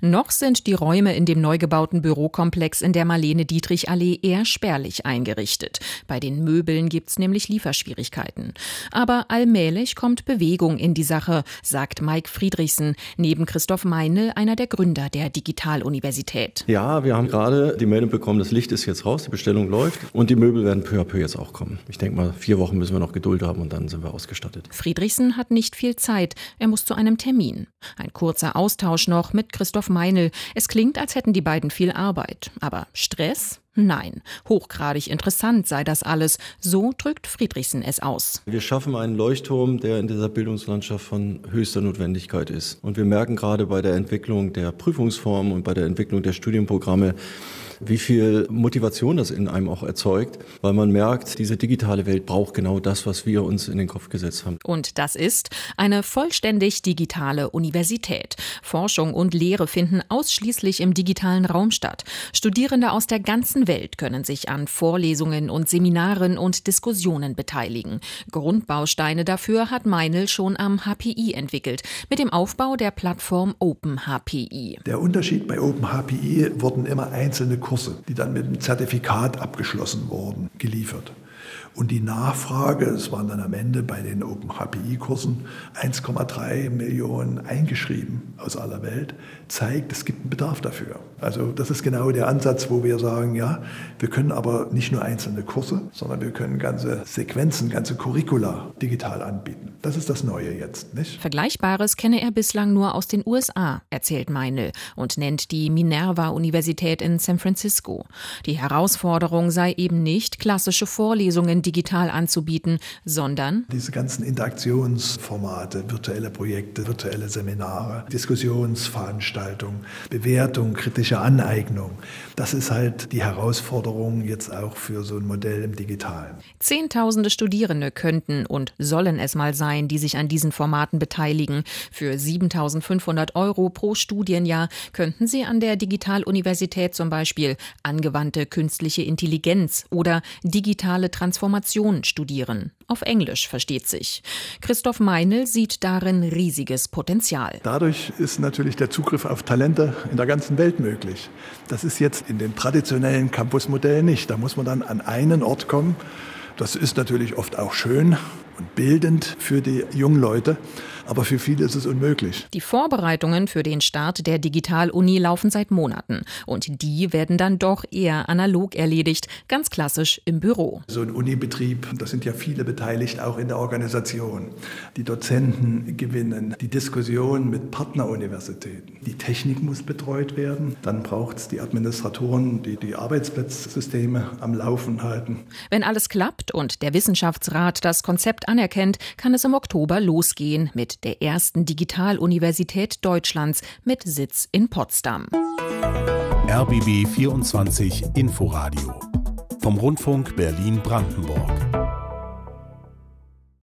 Noch sind die Räume in dem neu gebauten Bürokomplex in der Marlene-Dietrich-Allee eher spärlich eingerichtet. Bei den Möbeln gibt's nämlich Lieferschwierigkeiten. Aber allmählich kommt Bewegung in die Sache, sagt Mike Friedrichsen, neben Christoph Meinl, einer der Gründer der Digitaluniversität. Ja, wir haben gerade die Meldung bekommen, das Licht ist jetzt raus, die Bestellung läuft und die Möbel werden peu à peu jetzt auch kommen. Ich denke mal, vier Wochen müssen wir noch Geduld haben und dann sind wir ausgestattet. Friedrichsen hat nicht viel Zeit. Er muss zu einem Termin. Ein kurzer Austausch noch mit Christoph Meinl. Es klingt, als hätten die beiden viel Arbeit. Aber Stress? Nein, hochgradig interessant sei das alles, so drückt Friedrichsen es aus. Wir schaffen einen Leuchtturm, der in dieser Bildungslandschaft von höchster Notwendigkeit ist. Und wir merken gerade bei der Entwicklung der Prüfungsformen und bei der Entwicklung der Studienprogramme, wie viel Motivation das in einem auch erzeugt, weil man merkt, diese digitale Welt braucht genau das, was wir uns in den Kopf gesetzt haben. Und das ist eine vollständig digitale Universität. Forschung und Lehre finden ausschließlich im digitalen Raum statt. Studierende aus der ganzen Welt können sich an Vorlesungen und Seminaren und Diskussionen beteiligen. Grundbausteine dafür hat Meinl schon am HPI entwickelt, mit dem Aufbau der Plattform OpenHPI. Der Unterschied bei OpenHPI wurden immer einzelne Kurse, die dann mit einem Zertifikat abgeschlossen wurden, geliefert. Und die Nachfrage, es waren dann am Ende bei den Open HPI-Kursen 1,3 Millionen eingeschrieben aus aller Welt, zeigt, es gibt einen Bedarf dafür. Also das ist genau der Ansatz, wo wir sagen, ja, wir können aber nicht nur einzelne Kurse, sondern wir können ganze Sequenzen, ganze Curricula digital anbieten. Das ist das Neue jetzt, nicht? Vergleichbares kenne er bislang nur aus den USA, erzählt Meinl und nennt die Minerva-Universität in San Francisco. Die Herausforderung sei eben nicht, klassische Vorlesungen digital anzubieten, sondern diese ganzen Interaktionsformate, virtuelle Projekte, virtuelle Seminare, Diskussionsveranstaltungen, Bewertung, kritische Aneignung. Das ist halt die Herausforderung jetzt auch für so ein Modell im Digitalen. Zehntausende Studierende könnten und sollen es mal sein, die sich an diesen Formaten beteiligen. Für 7500 Euro pro Studienjahr könnten sie an der Digitaluniversität zum Beispiel angewandte künstliche Intelligenz oder digitale Transformation studieren. Auf Englisch versteht sich. Christoph Meinl sieht darin riesiges Potenzial. Dadurch ist natürlich der Zugriff auf Talente in der ganzen Welt möglich. Das ist jetzt in dem traditionellen Campusmodell nicht. Da muss man dann an einen Ort kommen. Das ist natürlich oft auch schön und bildend für die jungen Leute. Aber für viele ist es unmöglich. Die Vorbereitungen für den Start der Digital-Uni laufen seit Monaten. Und die werden dann doch eher analog erledigt, ganz klassisch im Büro. So ein Unibetrieb, da sind ja viele beteiligt, auch in der Organisation. Die Dozenten gewinnen, die Diskussion mit Partneruniversitäten. Die Technik muss betreut werden. Dann braucht es die Administratoren, die die Arbeitsplatzsysteme am Laufen halten. Wenn alles klappt und der Wissenschaftsrat das Konzept anerkennt, kann es im Oktober losgehen mit der ersten Digitaluniversität Deutschlands mit Sitz in Potsdam. RBB 24 Inforadio vom Rundfunk Berlin-Brandenburg.